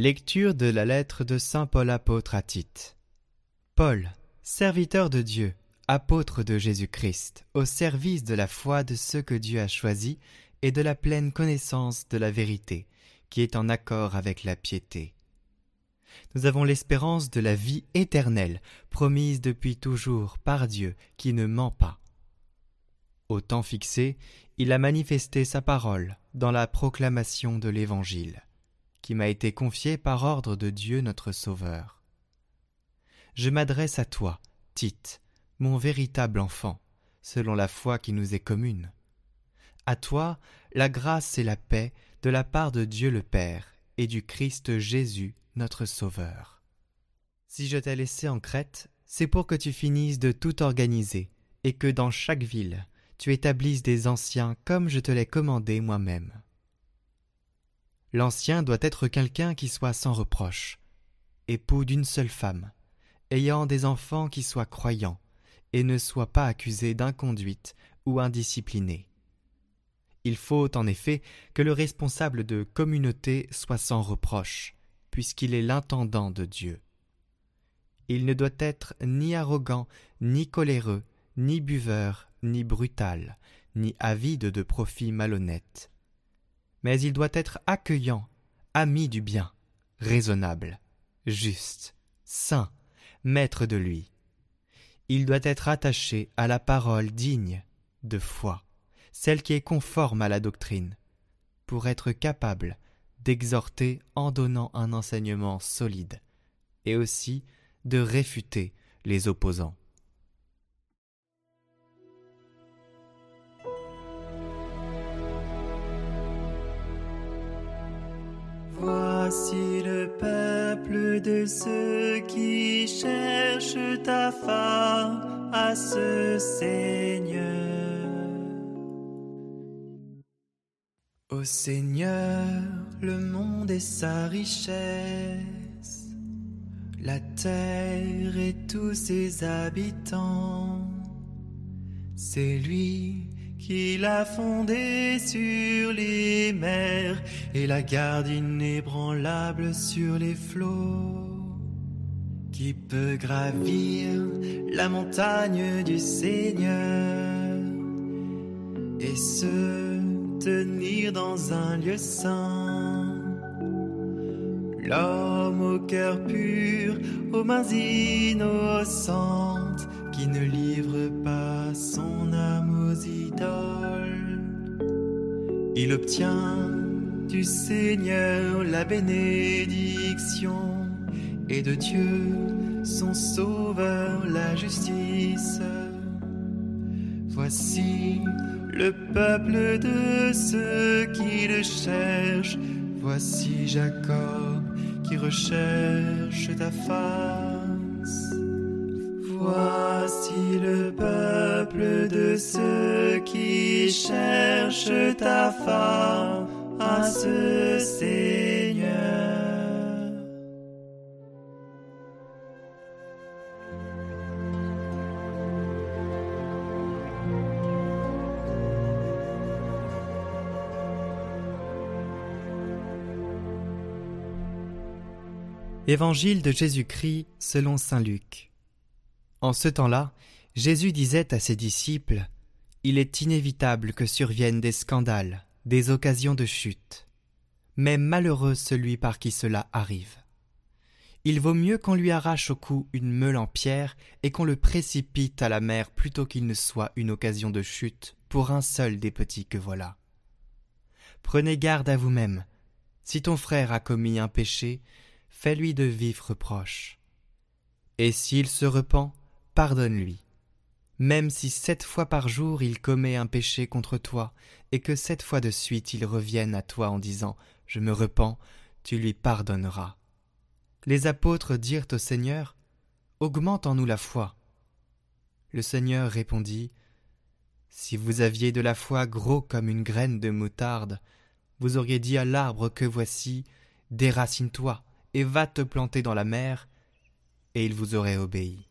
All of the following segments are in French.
Lecture de la lettre de Saint Paul apôtre à Tite. Paul, serviteur de Dieu, apôtre de Jésus-Christ, au service de la foi de ceux que Dieu a choisis et de la pleine connaissance de la vérité, qui est en accord avec la piété. Nous avons l'espérance de la vie éternelle, promise depuis toujours par Dieu, qui ne ment pas. Au temps fixé, il a manifesté sa parole dans la proclamation de l'Évangile qui m'a été confié par ordre de Dieu notre Sauveur. Je m'adresse à toi, Tite, mon véritable enfant, selon la foi qui nous est commune. À toi, la grâce et la paix de la part de Dieu le Père et du Christ Jésus notre Sauveur. Si je t'ai laissé en Crète, c'est pour que tu finisses de tout organiser, et que dans chaque ville tu établisses des anciens comme je te l'ai commandé moi-même. L'ancien doit être quelqu'un qui soit sans reproche, époux d'une seule femme, ayant des enfants qui soient croyants, et ne soit pas accusé d'inconduite ou indiscipliné. Il faut en effet que le responsable de communauté soit sans reproche, puisqu'il est l'intendant de Dieu. Il ne doit être ni arrogant, ni coléreux, ni buveur, ni brutal, ni avide de profits malhonnêtes mais il doit être accueillant, ami du bien, raisonnable, juste, saint, maître de lui. Il doit être attaché à la parole digne de foi, celle qui est conforme à la doctrine, pour être capable d'exhorter en donnant un enseignement solide, et aussi de réfuter les opposants. Voici le peuple de ceux qui cherchent ta à ce Seigneur. Ô Seigneur, le monde est sa richesse, la terre et tous ses habitants. C'est lui qu'il a fondé sur les mers et la garde inébranlable sur les flots. Qui peut gravir la montagne du Seigneur et se tenir dans un lieu saint. L'homme au cœur pur, aux mains innocentes, qui ne livre pas son âme aux idoles. Il obtient du Seigneur la bénédiction et de Dieu son Sauveur la justice. Voici le peuple de ceux qui le cherchent. Voici Jacob qui recherche ta face. Voici le peuple de ceux qui cherchent ta face, Seigneur. Évangile de Jésus-Christ selon Saint Luc. En ce temps-là, Jésus disait à ses disciples Il est inévitable que surviennent des scandales, des occasions de chute. Mais malheureux celui par qui cela arrive. Il vaut mieux qu'on lui arrache au cou une meule en pierre et qu'on le précipite à la mer plutôt qu'il ne soit une occasion de chute pour un seul des petits que voilà. Prenez garde à vous-même. Si ton frère a commis un péché, fais-lui de vifs reproches. Et s'il se repent, pardonne-lui. Même si sept fois par jour il commet un péché contre toi, et que sept fois de suite il revienne à toi en disant Je me repens, tu lui pardonneras. Les apôtres dirent au Seigneur Augmente en nous la foi. Le Seigneur répondit Si vous aviez de la foi gros comme une graine de moutarde, vous auriez dit à l'arbre que voici, déracine-toi et va te planter dans la mer, et il vous aurait obéi.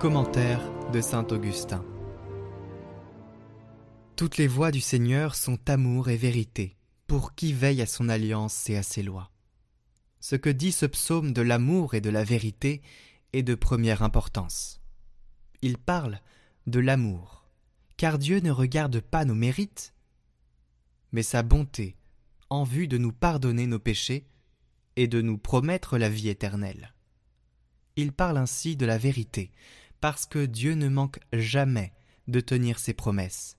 Commentaire de Saint Augustin. Toutes les voies du Seigneur sont amour et vérité, pour qui veille à son alliance et à ses lois. Ce que dit ce psaume de l'amour et de la vérité est de première importance. Il parle de l'amour, car Dieu ne regarde pas nos mérites, mais sa bonté en vue de nous pardonner nos péchés et de nous promettre la vie éternelle. Il parle ainsi de la vérité, parce que Dieu ne manque jamais de tenir ses promesses.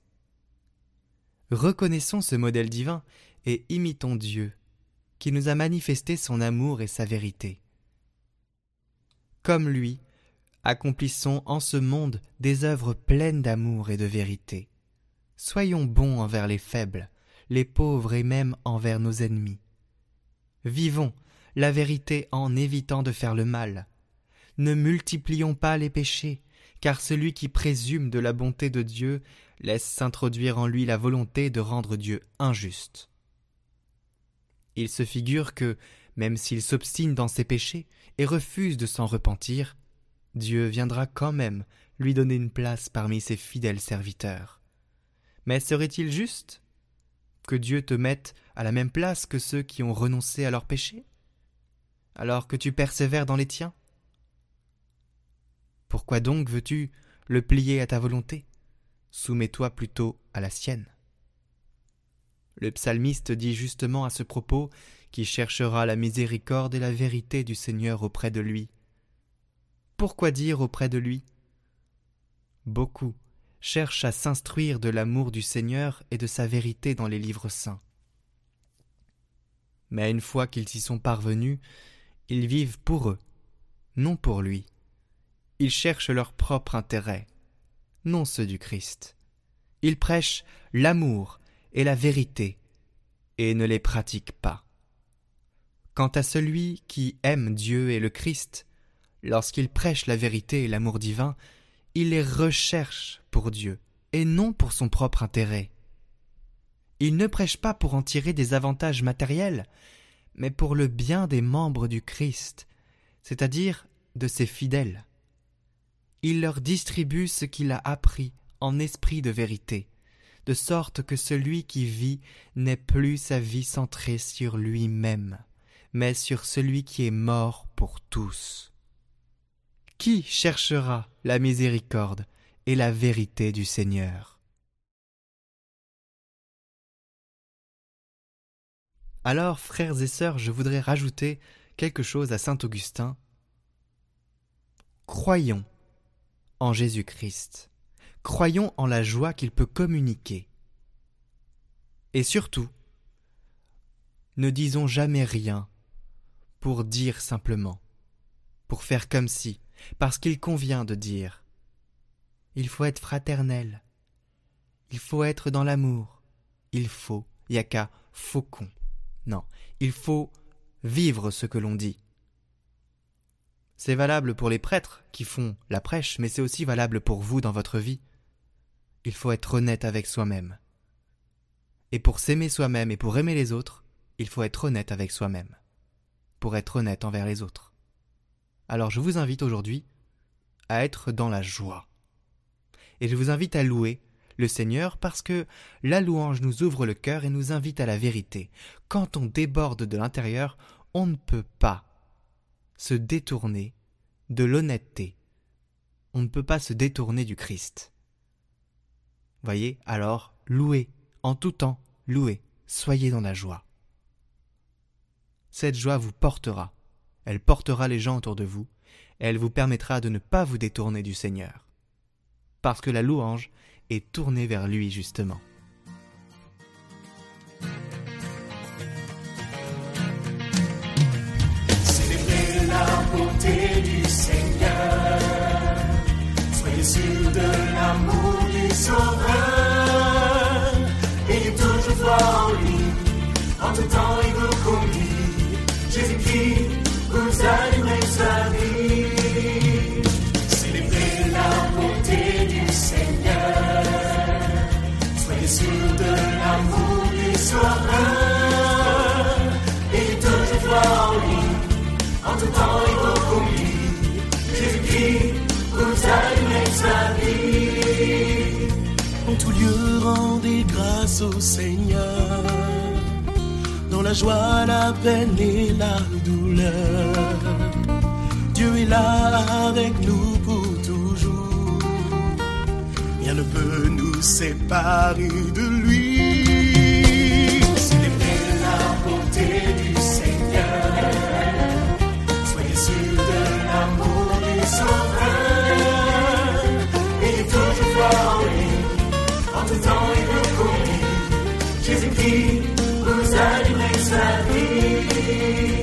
Reconnaissons ce modèle divin et imitons Dieu, qui nous a manifesté son amour et sa vérité. Comme lui, accomplissons en ce monde des œuvres pleines d'amour et de vérité. Soyons bons envers les faibles, les pauvres et même envers nos ennemis. Vivons la vérité en évitant de faire le mal, ne multiplions pas les péchés, car celui qui présume de la bonté de Dieu laisse s'introduire en lui la volonté de rendre Dieu injuste. Il se figure que, même s'il s'obstine dans ses péchés et refuse de s'en repentir, Dieu viendra quand même lui donner une place parmi ses fidèles serviteurs. Mais serait-il juste que Dieu te mette à la même place que ceux qui ont renoncé à leurs péchés? Alors que tu persévères dans les tiens pourquoi donc veux-tu le plier à ta volonté? Soumets-toi plutôt à la sienne. Le psalmiste dit justement à ce propos qui cherchera la miséricorde et la vérité du Seigneur auprès de lui. Pourquoi dire auprès de lui? Beaucoup cherchent à s'instruire de l'amour du Seigneur et de sa vérité dans les livres saints. Mais une fois qu'ils y sont parvenus, ils vivent pour eux, non pour lui. Ils cherchent leur propre intérêt, non ceux du Christ. Ils prêchent l'amour et la vérité, et ne les pratiquent pas. Quant à celui qui aime Dieu et le Christ, lorsqu'il prêche la vérité et l'amour divin, il les recherche pour Dieu, et non pour son propre intérêt. Il ne prêche pas pour en tirer des avantages matériels, mais pour le bien des membres du Christ, c'est-à-dire de ses fidèles il leur distribue ce qu'il a appris en esprit de vérité, de sorte que celui qui vit n'est plus sa vie centrée sur lui-même, mais sur celui qui est mort pour tous. Qui cherchera la miséricorde et la vérité du Seigneur? Alors, frères et sœurs, je voudrais rajouter quelque chose à saint Augustin. Croyons en Jésus-Christ. Croyons en la joie qu'il peut communiquer. Et surtout, ne disons jamais rien pour dire simplement, pour faire comme si, parce qu'il convient de dire. Il faut être fraternel, il faut être dans l'amour, il faut, yaka, faucon. Non, il faut vivre ce que l'on dit. C'est valable pour les prêtres qui font la prêche, mais c'est aussi valable pour vous dans votre vie. Il faut être honnête avec soi-même. Et pour s'aimer soi-même et pour aimer les autres, il faut être honnête avec soi-même. Pour être honnête envers les autres. Alors je vous invite aujourd'hui à être dans la joie. Et je vous invite à louer le Seigneur parce que la louange nous ouvre le cœur et nous invite à la vérité. Quand on déborde de l'intérieur, on ne peut pas se détourner de l'honnêteté. On ne peut pas se détourner du Christ. Voyez, alors, louez, en tout temps, louez, soyez dans la joie. Cette joie vous portera, elle portera les gens autour de vous, elle vous permettra de ne pas vous détourner du Seigneur. Parce que la louange est tournée vers lui justement. soir et toute fois en lui, en tout temps et. Jésus-Christ, vie. En tout lieu, rendez grâce au Seigneur. Dans la joie, la peine et la douleur, Dieu est là avec nous pour toujours. Rien ne peut nous séparer de lui You.